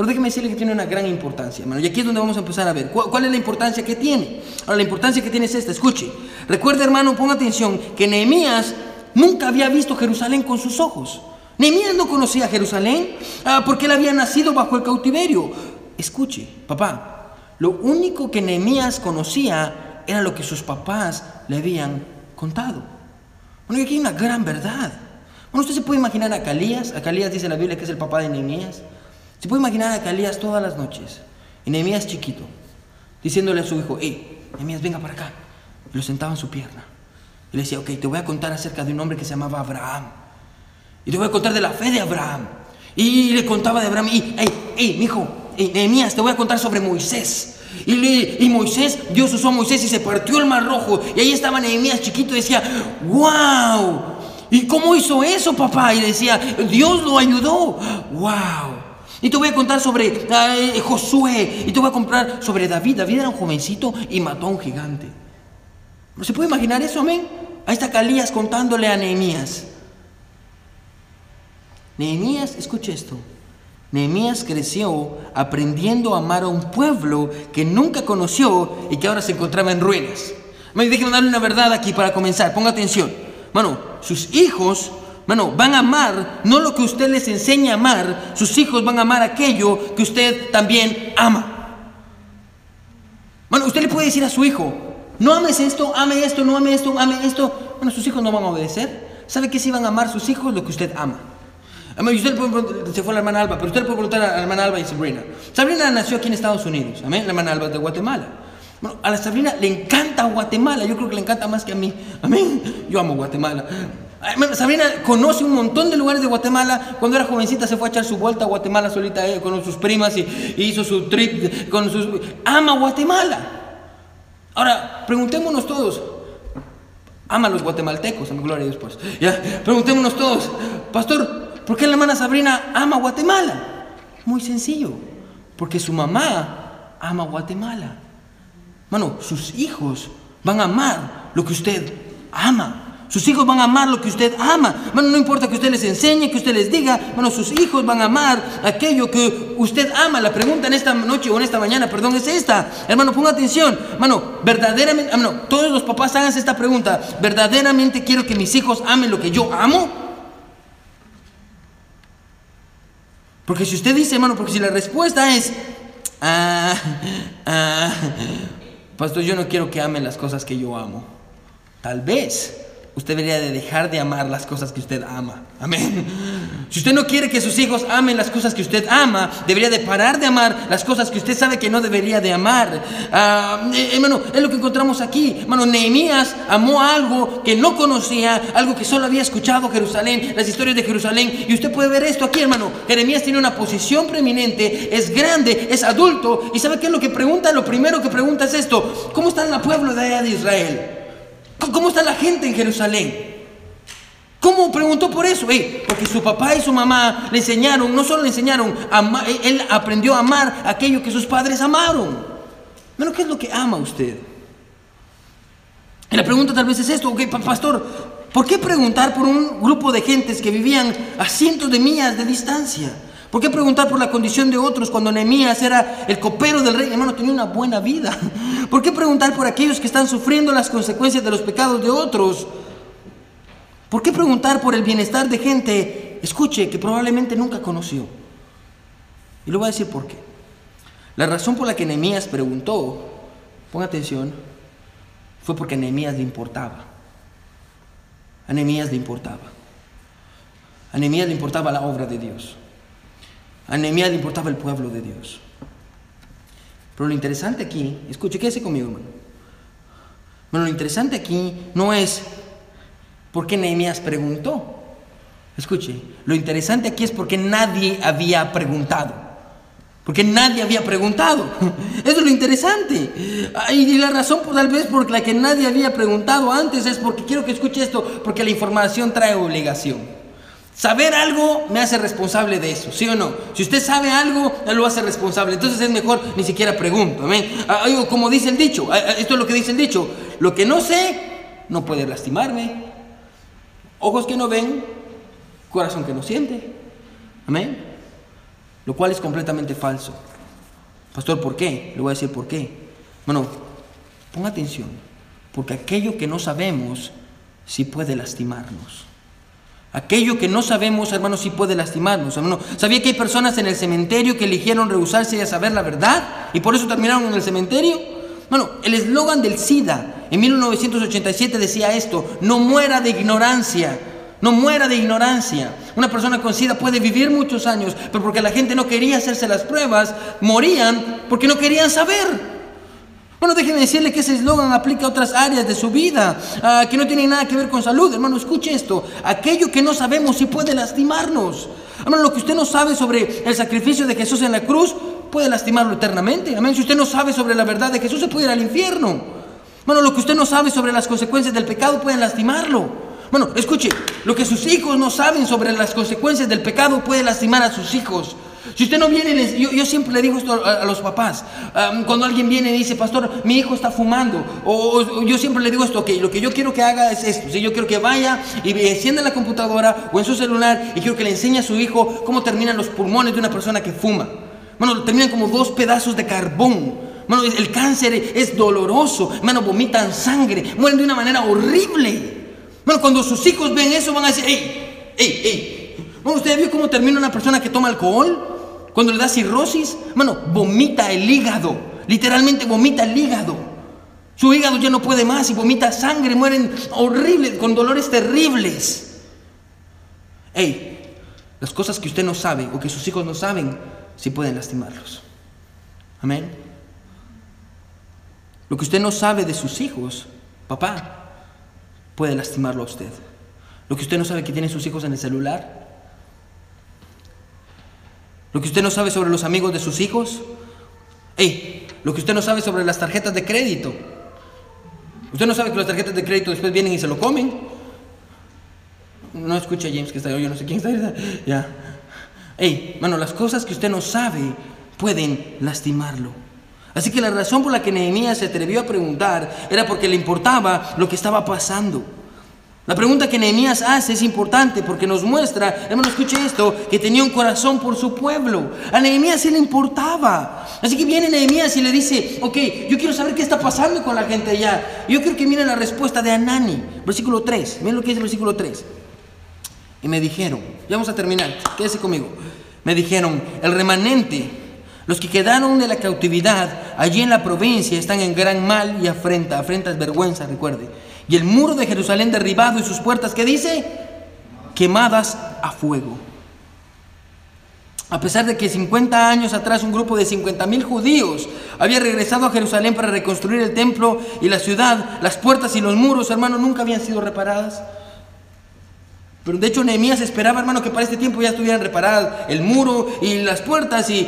Pero déjeme decirle que tiene una gran importancia, hermano. Y aquí es donde vamos a empezar a ver. ¿Cuál, es la importancia que tiene? Ahora, la importancia que tiene es esta. Escuche. Recuerde, hermano, ponga atención, que Nehemías nunca había visto Jerusalén con sus ojos. Nehemías no conocía Jerusalén ah, porque él había nacido bajo el cautiverio. Escuche, papá, lo único que Nehemías conocía era lo que sus papás le habían contado. Bueno, y aquí hay una gran verdad. Bueno, usted se puede imaginar a Calías, a Calías dice la Biblia que es el papá de Nehemías. Se puede imaginar a Calías todas las noches, y Nehemías chiquito, diciéndole a su hijo, hey, Nehemías, venga para acá. Y lo sentaba en su pierna. Y le decía, ok, te voy a contar acerca de un hombre que se llamaba Abraham. Y te voy a contar de la fe de Abraham. Y le contaba de Abraham. Y, hey, hey, mi hijo, Nehemías, te voy a contar sobre Moisés. Y, y, Moisés, Dios usó a Moisés y se partió el mar rojo. Y ahí estaba Nehemías chiquito y decía, wow. ¿Y cómo hizo eso, papá? Y decía, Dios lo ayudó. Wow. Y te voy a contar sobre Josué. Y te voy a contar sobre David. David era un jovencito y mató a un gigante. ¿No se puede imaginar eso, amén? Ahí está Calías contándole a Nehemías. Nehemías, escuche esto. Nehemías creció aprendiendo a amar a un pueblo que nunca conoció y que ahora se encontraba en ruinas. Déjenme darle una verdad aquí para comenzar. Ponga atención. Bueno, sus hijos Bueno, van a amar no lo que usted les enseña a amar, sus hijos van a amar aquello que usted también ama. Bueno, usted le puede decir a su hijo, no ames esto, ame esto, no ame esto, ame esto. Bueno, sus hijos no van a obedecer. ¿Sabe qué si van a amar sus hijos? Lo que usted ama. Usted puede, se fue la hermana Alba, pero usted le puede preguntar a la hermana Alba y Sabrina. Sabrina nació aquí en Estados Unidos, amén. La hermana Alba es de Guatemala. Bueno, a la Sabrina le encanta Guatemala, yo creo que le encanta más que a mí. Amén. Yo amo Guatemala. Sabrina conoce un montón de lugares de Guatemala. Cuando era jovencita se fue a echar su vuelta a Guatemala solita eh, con sus primas y, hizo su trip con sus... Ama Guatemala. Ahora, preguntémonos todos, ama los guatemaltecos, en gloria a Dios pues. Preguntémonos todos, pastor, ¿por qué la hermana Sabrina ama Guatemala? Muy sencillo, porque su mamá ama Guatemala. Bueno, sus hijos van a amar lo que usted ama. Sus hijos van a amar lo que usted ama. Bueno, no importa que usted les enseñe, que usted les diga. Bueno, sus hijos van a amar aquello que usted ama. La pregunta en esta noche o en esta mañana, perdón, es esta. Hermano, ponga atención. Hermano, verdaderamente, hermano, todos los papás hagan esta pregunta. ¿Verdaderamente quiero que mis hijos amen lo que yo amo? Porque si usted dice, hermano, porque si la respuesta es, ah, ah, pastor, yo no quiero que amen las cosas que yo amo. Tal vez usted debería de dejar de amar las cosas que usted ama. Amén. Si usted no quiere que sus hijos amen las cosas que usted ama, debería de parar de amar las cosas que usted sabe que no debería de amar. Ah, eh, hermano, es lo que encontramos aquí. Hermano, Nehemías amó algo que no conocía, algo que solo había escuchado Jerusalén, las historias de Jerusalén. Y usted puede ver esto aquí, hermano. Jeremías tiene una posición preeminente, es grande, es adulto. ¿Y sabe qué es lo que pregunta? Lo primero que pregunta es esto. ¿Cómo está el pueblo de allá de Israel? ¿Cómo está la gente en Jerusalén? ¿Cómo preguntó por eso? porque su papá y su mamá le enseñaron, no solo le enseñaron, él aprendió a amar aquello que sus padres amaron. Pero ¿qué es lo que ama usted? Y la pregunta tal vez es esto, pastor, ¿por qué preguntar por un grupo de gentes que vivían a cientos de millas de distancia? ¿Por qué preguntar por la condición de otros cuando Nehemías era el copero del rey? Hermano, tenía una buena vida. ¿Por qué preguntar por aquellos que están sufriendo las consecuencias de los pecados de otros? ¿Por qué preguntar por el bienestar de gente, escuche, que probablemente nunca conoció? Y le voy a decir por qué. La razón por la que Nehemías preguntó, ponga atención, fue porque a Nehemías le importaba. A Nehemías le importaba. A Nehemías le importaba la obra de Dios. A Nehemías le importaba el pueblo de Dios. Pero lo interesante aquí, escuche, quédese conmigo, hermano. Bueno, lo interesante aquí no es por qué Nehemías preguntó. Escuche, lo interesante aquí es porque nadie había preguntado. Porque nadie había preguntado. Eso es lo interesante. Y la razón, pues, tal vez, por la que nadie había preguntado antes es porque quiero que escuche esto, porque la información trae obligación. Saber algo me hace responsable de eso, ¿sí o no? Si usted sabe algo, lo hace responsable. Entonces es mejor ni siquiera pregunto, amén. Ah, como dice el dicho, ah, ah, esto es lo que dice el dicho, lo que no sé no puede lastimarme. Ojos que no ven, corazón que no siente. Amén. Lo cual es completamente falso. Pastor, ¿por qué? Le voy a decir por qué. Bueno, ponga atención, porque aquello que no sabemos sí puede lastimarnos. Aquello que no sabemos, hermano, sí puede lastimarnos. Hermano, ¿sabía que hay personas en el cementerio que eligieron rehusarse a saber la verdad y por eso terminaron en el cementerio? Bueno, el eslogan del SIDA en 1987 decía esto, no muera de ignorancia, no muera de ignorancia. Una persona con SIDA puede vivir muchos años, pero porque la gente no quería hacerse las pruebas, morían porque no querían saber. Bueno, déjeme decirle que ese eslogan aplica a otras áreas de su vida, ah, que no tienen nada que ver con salud. Hermano, escuche esto. Aquello que no sabemos sí puede lastimarnos. Hermano, lo que usted no sabe sobre el sacrificio de Jesús en la cruz puede lastimarlo eternamente. Amén. Si usted no sabe sobre la verdad de Jesús, se puede ir al infierno. Bueno, lo que usted no sabe sobre las consecuencias del pecado puede lastimarlo. Bueno, escuche, lo que sus hijos no saben sobre las consecuencias del pecado puede lastimar a sus hijos. Si usted no viene, yo, siempre le digo esto a, los papás, cuando alguien viene y dice, pastor, mi hijo está fumando, o, yo siempre le digo esto, ok, lo que yo quiero que haga es esto, si yo quiero que vaya y encienda la computadora o en su celular y quiero que le enseñe a su hijo cómo terminan los pulmones de una persona que fuma. Bueno, terminan como dos pedazos de carbón. Bueno, el cáncer es doloroso, hermano, vomitan sangre, mueren de una manera horrible. Bueno, cuando sus hijos ven eso van a decir, hey, hey, hey. Bueno, ¿usted vio cómo termina una persona que toma alcohol? Cuando le da cirrosis, hermano, vomita el hígado. Literalmente vomita el hígado. Su hígado ya no puede más y vomita sangre, mueren horribles, con dolores terribles. Hey, las cosas que usted no sabe o que sus hijos no saben, sí pueden lastimarlos. Amén. Lo que usted no sabe de sus hijos, papá, puede lastimarlo a usted. Lo que usted no sabe que tienen sus hijos en el celular, lo que usted no sabe sobre los amigos de sus hijos. Hey, lo que usted no sabe sobre las tarjetas de crédito. Usted no sabe que las tarjetas de crédito después vienen y se lo comen. No escucha James que está yo no sé quién está ahí. Ya. Hey, bueno, las cosas que usted no sabe pueden lastimarlo. Así que la razón por la que Nehemías se atrevió a preguntar era porque le importaba lo que estaba pasando. La pregunta que Nehemías hace es importante porque nos muestra, hermano, escuche esto, que tenía un corazón por su pueblo. A Nehemías sí le importaba. Así que viene Nehemías y le dice, ok, yo quiero saber qué está pasando con la gente allá. Yo quiero que miren la respuesta de Anani, versículo 3. Miren lo que dice el versículo 3. Y me dijeron, ya vamos a terminar, quédese conmigo. Me dijeron, el remanente, los que quedaron de la cautividad allí en la provincia están en gran mal y afrenta. Afrenta es vergüenza, recuerde y el muro de Jerusalén derribado y sus puertas, ¿qué dice? Quemadas a fuego. A pesar de que 50 años atrás un grupo de 50 mil judíos había regresado a Jerusalén para reconstruir el templo y la ciudad, las puertas y los muros, hermano, nunca habían sido reparadas. Pero de hecho Nehemías esperaba, hermano, que para este tiempo ya estuvieran reparadas el muro y las puertas y,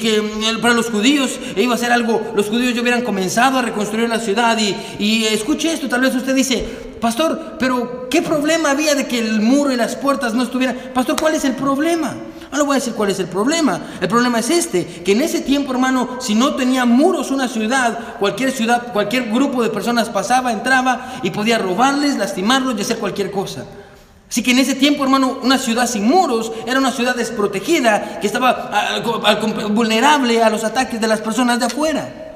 que mm, para los judíos iba a ser algo, los judíos ya hubieran comenzado a reconstruir la ciudad y, y escuche esto, tal vez usted dice, pastor, pero ¿qué problema había de que el muro y las puertas no estuvieran? Pastor, ¿cuál es el problema? No le voy a decir cuál es el problema. El problema es este, que en ese tiempo, hermano, si no tenía muros una ciudad, cualquier ciudad, cualquier grupo de personas pasaba, entraba y podía robarles, lastimarlos y hacer cualquier cosa. Así que en ese tiempo, hermano, una ciudad sin muros era una ciudad desprotegida que estaba vulnerable a los ataques de las personas de afuera.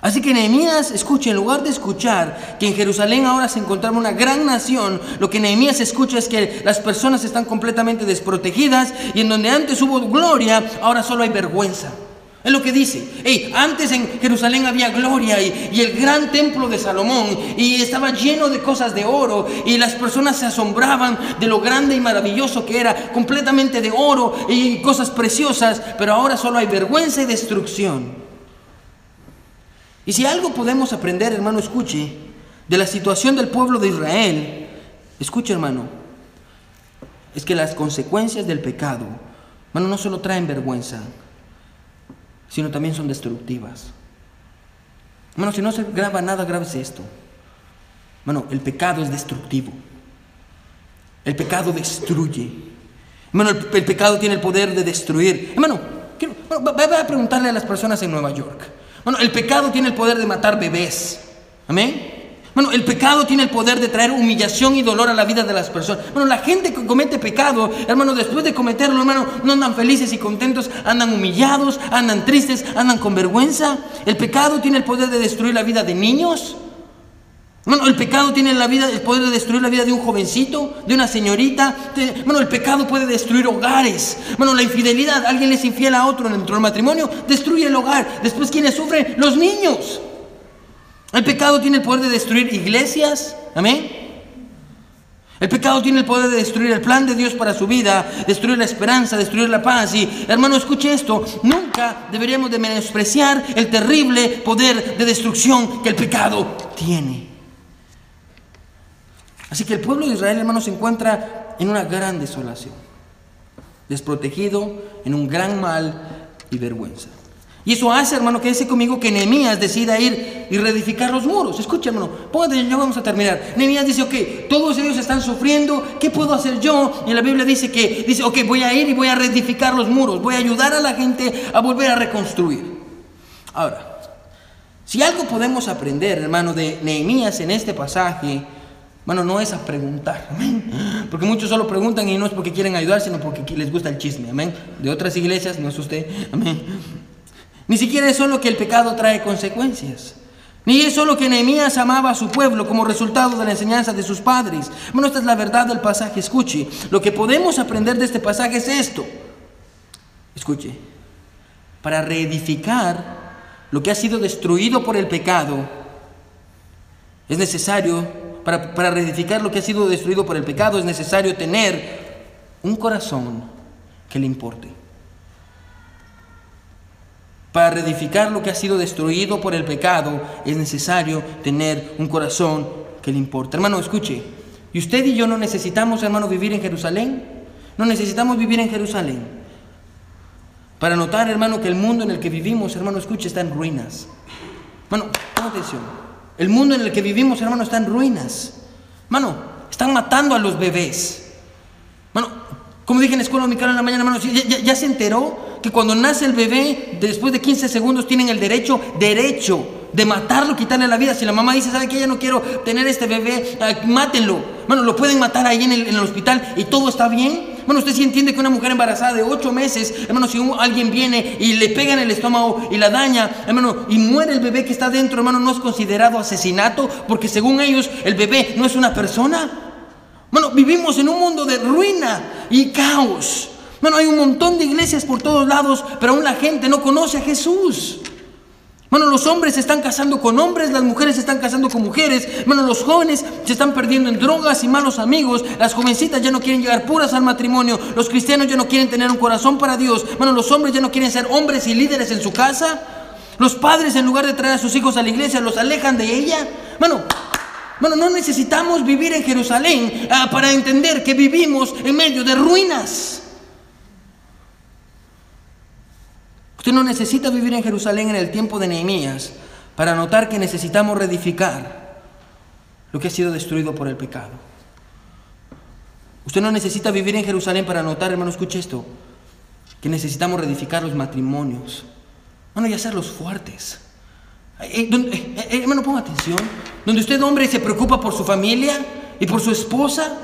Así que Nehemías, escuche, en lugar de escuchar que en Jerusalén ahora se encontraba una gran nación, lo que Nehemías escucha es que las personas están completamente desprotegidas y en donde antes hubo gloria, ahora solo hay vergüenza. Es lo que dice. Hey, antes en Jerusalén había gloria y, y, el gran templo de Salomón y estaba lleno de cosas de oro y las personas se asombraban de lo grande y maravilloso que era, completamente de oro y cosas preciosas, pero ahora solo hay vergüenza y destrucción. Y si algo podemos aprender, hermano, escuche, de la situación del pueblo de Israel, escuche, hermano, es que las consecuencias del pecado, hermano, no solo traen vergüenza, sino también son destructivas. Bueno, si no se graba nada, grábese esto. Bueno, el pecado es destructivo. El pecado destruye. Hermano, el, pecado tiene el poder de destruir. Hermano, voy a preguntarle a las personas en Nueva York. Bueno, el pecado tiene el poder de matar bebés. Amén. Bueno, el pecado tiene el poder de traer humillación y dolor a la vida de las personas. Bueno, la gente que comete pecado, hermano, después de cometerlo, hermano, no andan felices y contentos, andan humillados, andan tristes, andan con vergüenza. El pecado tiene el poder de destruir la vida de niños. Bueno, el pecado tiene la vida, el poder de destruir la vida de un jovencito, de una señorita. bueno, el pecado puede destruir hogares. Bueno, la infidelidad, alguien le es infiel a otro dentro del matrimonio, destruye el hogar. Después, ¿quiénes sufren? Los niños. El pecado tiene el poder de destruir iglesias. Amén. El pecado tiene el poder de destruir el plan de Dios para su vida, destruir la esperanza, destruir la paz. Y hermano, escuche esto, nunca deberíamos de menospreciar el terrible poder de destrucción que el pecado tiene. Así que el pueblo de Israel, hermano, se encuentra en una gran desolación, desprotegido, en un gran mal y vergüenza. Y eso hace, hermano, que dice conmigo que Nehemías decida ir y reedificar los muros. Escucha, hermano, póngate, ya vamos a terminar. Nehemías dice, ok, todos ellos están sufriendo, ¿qué puedo hacer yo? Y la Biblia dice que, dice, ok, voy a ir y voy a reedificar los muros, voy a ayudar a la gente a volver a reconstruir. Ahora, si algo podemos aprender, hermano, de Nehemías en este pasaje, bueno, no es a preguntar, amén. Porque muchos solo preguntan y no es porque quieren ayudar, sino porque les gusta el chisme, amén. De otras iglesias, no es usted, amén. Ni siquiera es solo que el pecado trae consecuencias. Ni es solo que Nehemías amaba a su pueblo como resultado de la enseñanza de sus padres. Bueno, esta es la verdad del pasaje. Escuche, lo que podemos aprender de este pasaje es esto. Escuche, para reedificar lo que ha sido destruido por el pecado, es necesario para, reedificar lo que ha sido destruido por el pecado, es necesario tener un corazón que le importe. Para reedificar lo que ha sido destruido por el pecado es necesario tener un corazón que le importe. Hermano, escuche, ¿y usted y yo no necesitamos, hermano, vivir en Jerusalén? No necesitamos vivir en Jerusalén. Para notar, hermano, que el mundo en el que vivimos, hermano, escuche, está en ruinas. Bueno, atención. El mundo en el que vivimos, hermano, está en ruinas. Mano, están matando a los bebés. Mano, como dije en la escuela dominical en la mañana, hermano, ya, se enteró que cuando nace el bebé, después de 15 segundos tienen el derecho, derecho de matarlo, quitarle la vida. Si la mamá dice, ¿sabe que ya no quiero tener este bebé? Ah, mátenlo. Bueno, lo pueden matar ahí en el, en el hospital y todo está bien. Bueno, usted sí entiende que una mujer embarazada de ocho meses, hermano, si alguien viene y le pega en el estómago y la daña, hermano, y muere el bebé que está dentro, hermano, no es considerado asesinato, porque según ellos el bebé no es una persona. Bueno, vivimos en un mundo de ruina y caos. Bueno, hay un montón de iglesias por todos lados, pero aún la gente no conoce a Jesús. Bueno, los hombres se están casando con hombres, las mujeres se están casando con mujeres. Bueno, los jóvenes se están perdiendo en drogas y malos amigos. Las jovencitas ya no quieren llegar puras al matrimonio. Los cristianos ya no quieren tener un corazón para Dios. Bueno, los hombres ya no quieren ser hombres y líderes en su casa. Los padres, en lugar de traer a sus hijos a la iglesia, los alejan de ella. Bueno, bueno, no necesitamos vivir en Jerusalén ah, para entender que vivimos en medio de ruinas. Usted no necesita vivir en Jerusalén en el tiempo de Nehemías para notar que necesitamos reedificar lo que ha sido destruido por el pecado. Usted no necesita vivir en Jerusalén para notar, hermano, escuche esto, que necesitamos reedificar los matrimonios. Hermano, y hacerlos fuertes. Eh, eh, eh, hermano, ponga atención. Donde usted, hombre, se preocupa por su familia y por su esposa,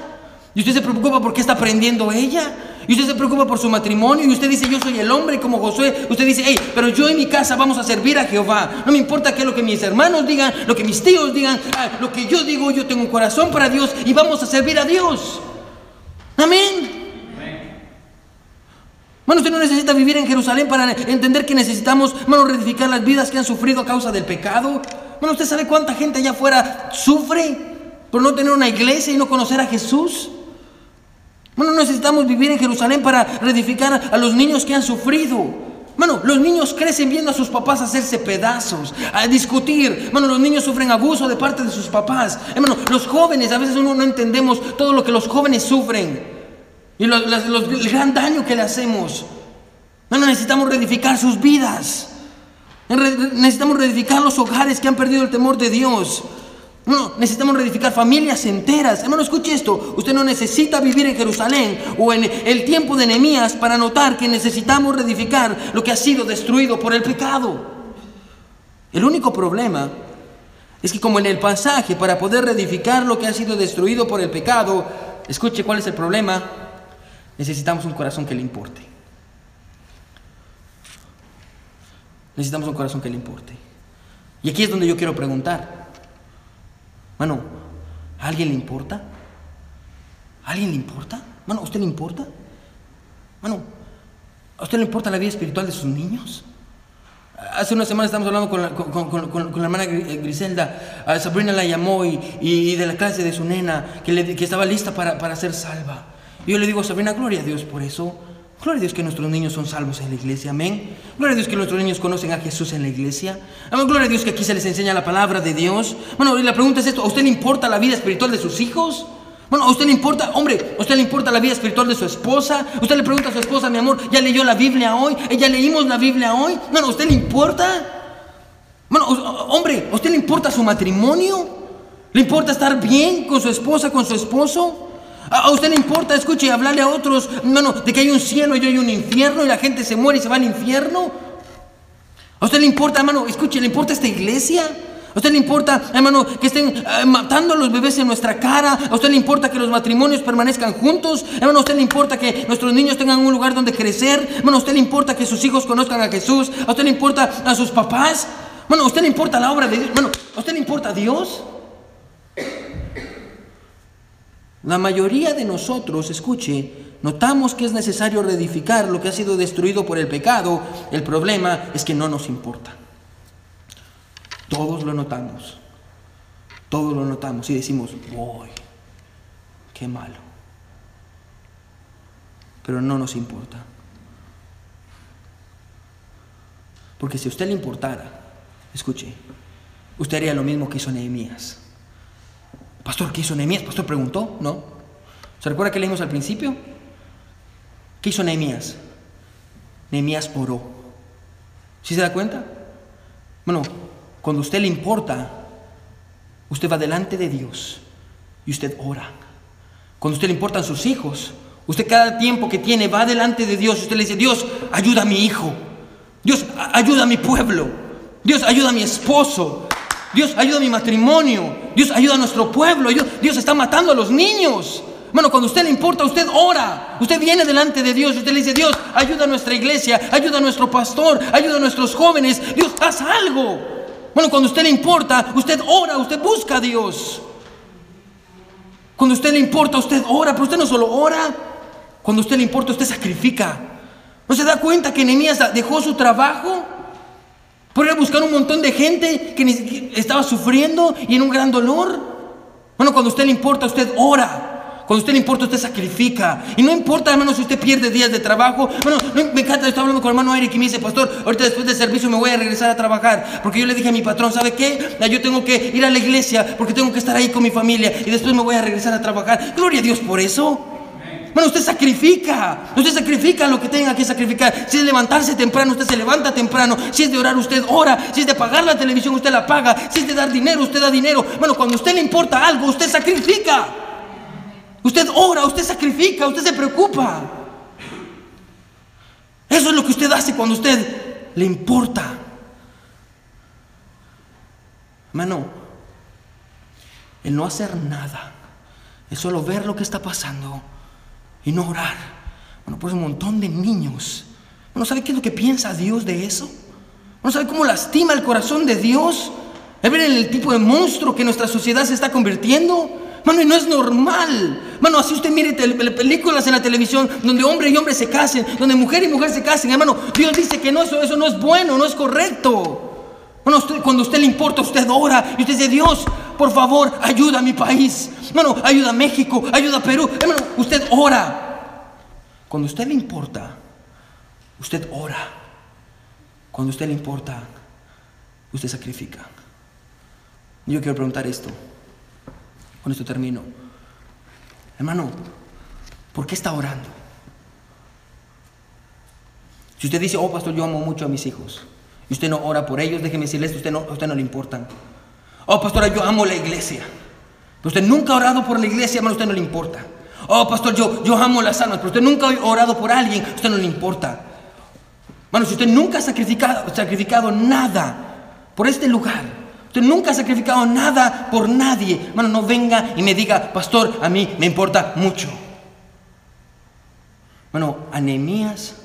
y usted se preocupa por qué está aprendiendo ella, y usted se preocupa por su matrimonio y usted dice, yo soy el hombre como Josué. Usted dice, hey, pero yo en mi casa vamos a servir a Jehová. No me importa qué es lo que mis hermanos digan, lo que mis tíos digan, ah, lo que yo digo, yo tengo un corazón para Dios y vamos a servir a Dios. Amén. Bueno, usted no necesita vivir en Jerusalén para entender que necesitamos, bueno, reedificar las vidas que han sufrido a causa del pecado. Bueno, usted sabe cuánta gente allá afuera sufre por no tener una iglesia y no conocer a Jesús. Bueno, necesitamos vivir en Jerusalén para reedificar a los niños que han sufrido. Bueno, los niños crecen viendo a sus papás hacerse pedazos, a discutir. Bueno, los niños sufren abuso de parte de sus papás. Bueno, los jóvenes, a veces uno no entendemos todo lo que los jóvenes sufren y el gran daño que le hacemos. Bueno, necesitamos reedificar sus vidas. Necesitamos reedificar los hogares que han perdido el temor de Dios. No, necesitamos reedificar familias enteras. Hermano, escuche esto. Usted no necesita vivir en Jerusalén o en el tiempo de Nehemías para notar que necesitamos reedificar lo que ha sido destruido por el pecado. El único problema es que como en el pasaje, para poder reedificar lo que ha sido destruido por el pecado, escuche cuál es el problema, necesitamos un corazón que le importe. Necesitamos un corazón que le importe. Y aquí es donde yo quiero preguntar. Bueno, ¿a alguien le importa? ¿A alguien le importa? Bueno, ¿a usted le importa? Bueno, ¿a usted le importa la vida espiritual de sus niños? Hace una semana estamos hablando con la, con, la hermana Griselda. A Sabrina la llamó y, de la clase de su nena, que, que estaba lista para, para, ser salva. Y yo le digo, Sabrina, gloria a Dios por eso. Gloria a Dios que nuestros niños son salvos en la iglesia, amén. Gloria a Dios que nuestros niños conocen a Jesús en la iglesia. Amén. Gloria a Dios que aquí se les enseña la palabra de Dios. Bueno, y la pregunta es esto, ¿a usted le importa la vida espiritual de sus hijos? Bueno, ¿a usted le importa, hombre, ¿a usted le importa la vida espiritual de su esposa? ¿Usted le pregunta a su esposa, mi amor, ¿ya leyó la Biblia hoy? ¿Ya leímos la Biblia hoy? No, ¿a usted le importa? Bueno, hombre, ¿a usted le importa su matrimonio? ¿Le importa estar bien con su esposa, con su esposo? ¿A usted le importa, escuche, hablarle a otros, no, de que hay un cielo y hay un infierno y la gente se muere y se va al infierno? ¿A usted le importa, hermano, escuche, le importa esta iglesia? ¿A usted le importa, hermano, que estén eh, matando a los bebés en nuestra cara? ¿A usted le importa que los matrimonios permanezcan juntos? Hermano, ¿a usted le importa que nuestros niños tengan un lugar donde crecer? Hermano, ¿a usted le importa que sus hijos conozcan a Jesús? ¿A usted le importa a sus papás? ¿a usted le importa la obra de Dios? ¿a usted le importa a Dios? La mayoría de nosotros, escuche, notamos que es necesario reedificar lo que ha sido destruido por el pecado. El problema es que no nos importa. Todos lo notamos. Todos lo notamos y decimos, voy, qué malo. Pero no nos importa. Porque si a usted le importara, escuche, usted haría lo mismo que hizo Nehemías. Pastor, ¿qué hizo Nehemías? Pastor preguntó, ¿no? ¿Se recuerda que leímos al principio? ¿Qué hizo Nehemías? Nehemías oró. ¿Sí se da cuenta? Bueno, cuando a usted le importa, usted va delante de Dios y usted ora. Cuando a usted le importan sus hijos, usted cada tiempo que tiene va delante de Dios. Usted le dice, Dios, ayuda a mi hijo. Dios, ayuda a mi pueblo. Dios, ayuda a mi esposo. Dios, ayuda a mi matrimonio. Dios, ayuda a nuestro pueblo. Dios está matando a los niños. Bueno, cuando a usted le importa, usted ora. Usted viene delante de Dios. Usted le dice, Dios, ayuda a nuestra iglesia. Ayuda a nuestro pastor. Ayuda a nuestros jóvenes. Dios, haz algo. Bueno, cuando a usted le importa, usted ora, usted busca a Dios. Cuando a usted le importa, usted ora, pero usted no solo ora. Cuando a usted le importa, usted sacrifica. ¿No se da cuenta que Nehemías dejó su trabajo por ir a buscar un montón de gente que estaba sufriendo y en un gran dolor? Bueno, cuando a usted le importa, usted ora. Cuando a usted le importa, usted sacrifica. Y no importa, hermano, si usted pierde días de trabajo. Bueno, me encanta, estoy hablando con el hermano Eric y me dice, pastor, ahorita después del servicio me voy a regresar a trabajar. Porque yo le dije a mi patrón, ¿sabe qué? Yo tengo que ir a la iglesia porque tengo que estar ahí con mi familia y después me voy a regresar a trabajar. Gloria a Dios por eso. Bueno, usted sacrifica, usted sacrifica lo que tenga que sacrificar. Si es levantarse temprano, usted se levanta temprano. Si es de orar, usted ora. Si es de pagar la televisión, usted la paga. Si es de dar dinero, usted da dinero. Bueno, cuando a usted le importa algo, usted sacrifica. Usted ora, usted sacrifica, usted se preocupa. Eso es lo que usted hace cuando usted le importa. Hermano, el no hacer nada, es solo ver lo que está pasando y no orar. Bueno, pues un montón de niños. ¿No sabe qué es lo que piensa Dios de eso? ¿No sabe cómo lastima el corazón de Dios? ¿Es ver el tipo de monstruo que nuestra sociedad se está convirtiendo? Mano, y no es normal. Mano, así usted mire películas en la televisión donde hombre y hombre se casen, donde mujer y mujer se casen. Hermano, Dios dice que no, eso, eso no es bueno, no es correcto. Bueno, cuando a usted le importa, usted ora y usted dice, Dios, por favor, ayuda a mi país. Bueno, ayuda a México, ayuda a Perú. Hermano, usted ora. Cuando a usted le importa, usted ora. Cuando a usted le importa, usted sacrifica. Yo quiero preguntar esto. Con esto termino. Hermano, ¿por qué está orando? Si usted dice, oh pastor, yo amo mucho a mis hijos, y usted no ora por ellos, déjeme decirles, usted no, a usted no le importan. Oh pastor, yo amo la iglesia. Pero usted nunca ha orado por la iglesia, hermano, a usted no le importa. Oh pastor, yo, yo amo las almas, pero usted nunca ha orado por alguien, a usted no le importa. Hermano, si usted nunca ha sacrificado, sacrificado nada por este lugar, Usted nunca ha sacrificado nada por nadie. Hermano, no venga y me diga, pastor, a mí me importa mucho. Bueno, a Nehemías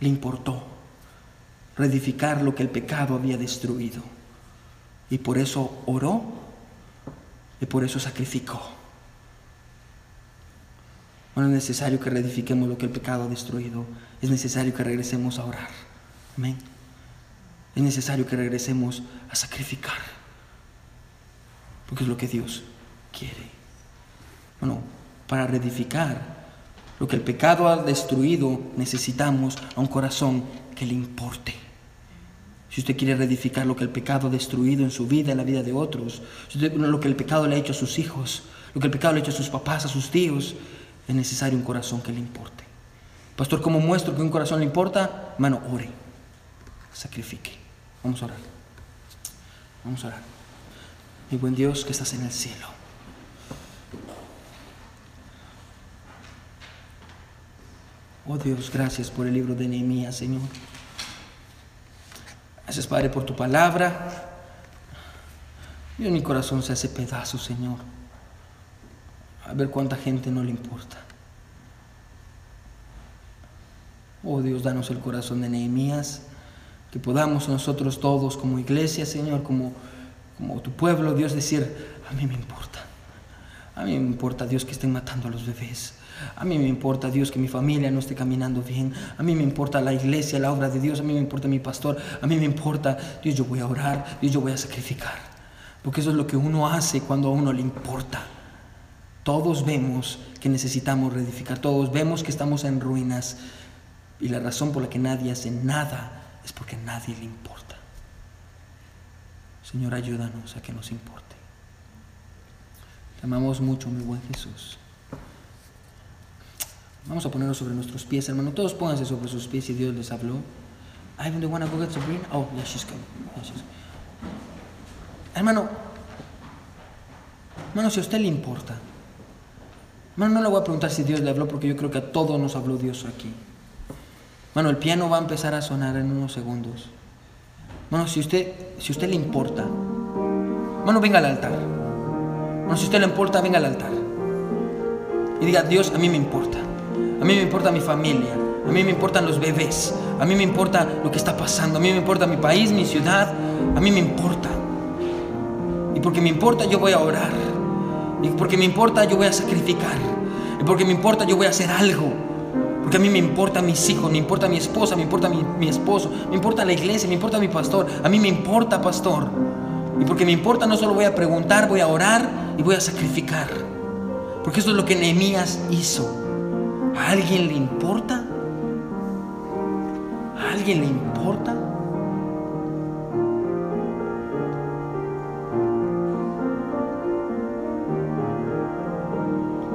le importó reedificar lo que el pecado había destruido. Y por eso oró, y por eso sacrificó. Bueno, es necesario que reedifiquemos lo que el pecado ha destruido. Es necesario que regresemos a orar. Amén. Es necesario que regresemos a sacrificar. Porque es lo que Dios quiere. Bueno, para reedificar lo que el pecado ha destruido, necesitamos a un corazón que le importe. Si usted quiere reedificar lo que el pecado ha destruido en su vida, en la vida de otros, lo que el pecado le ha hecho a sus hijos, lo que el pecado le ha hecho a sus papás, a sus tíos, es necesario un corazón que le importe. Pastor, ¿cómo muestro que un corazón le importa? Hermano, ore, sacrifique. Vamos a orar. Vamos a orar. Mi buen Dios que estás en el cielo. Oh Dios, gracias por el libro de Nehemías, Señor. Gracias, Padre, por tu palabra. Dios, mi corazón se hace pedazo, Señor. A ver cuánta gente no le importa. Oh Dios, danos el corazón de Nehemías, que podamos nosotros todos como iglesia, Señor, como, como tu pueblo, Dios, decir, a mí me importa. A mí me importa, Dios, que estén matando a los bebés. A mí me importa, Dios, que mi familia no esté caminando bien. A mí me importa la iglesia, la obra de Dios. A mí me importa mi pastor. A mí me importa, Dios, yo voy a orar. Dios, yo voy a sacrificar. Porque eso es lo que uno hace cuando a uno le importa. Todos vemos que necesitamos reedificar. Todos vemos que estamos en ruinas. Y la razón por la que nadie hace nada es porque a nadie le importa. Señor, ayúdanos a que nos importe. Te amamos mucho, mi buen Jesús. Vamos a ponernos sobre nuestros pies, hermano. Todos pónganse sobre sus pies y Dios les habló. I even wanna go get Sabrina. Oh, yeah, she's coming. Hermano, hermano, si a usted le importa, hermano, no le voy a preguntar si Dios le habló porque yo creo que a todos nos habló Dios aquí. Hermano, el piano va a empezar a sonar en unos segundos. Hermano, si usted, si usted le importa, hermano, venga al altar. Hermano, si usted le importa, venga al altar. Y diga, Dios, a mí me importa. A mí me importa mi familia. A mí me importan los bebés. A mí me importa lo que está pasando. A mí me importa mi país, mi ciudad. A mí me importa. Y porque me importa yo voy a orar. Y porque me importa yo voy a sacrificar. Y porque me importa yo voy a hacer algo. Porque a mí me importa mis hijos, me importa mi esposa, me importa mi, mi esposo, me importa la iglesia, me importa mi pastor. A mí me importa, pastor. Y porque me importa no solo voy a preguntar, voy a orar y voy a sacrificar. Porque eso es lo que Nehemías hizo. ¿A alguien le importa? ¿A alguien le importa?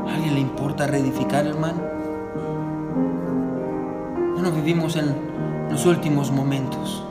¿A alguien le importa reedificar, hermano? No vivimos en los últimos momentos.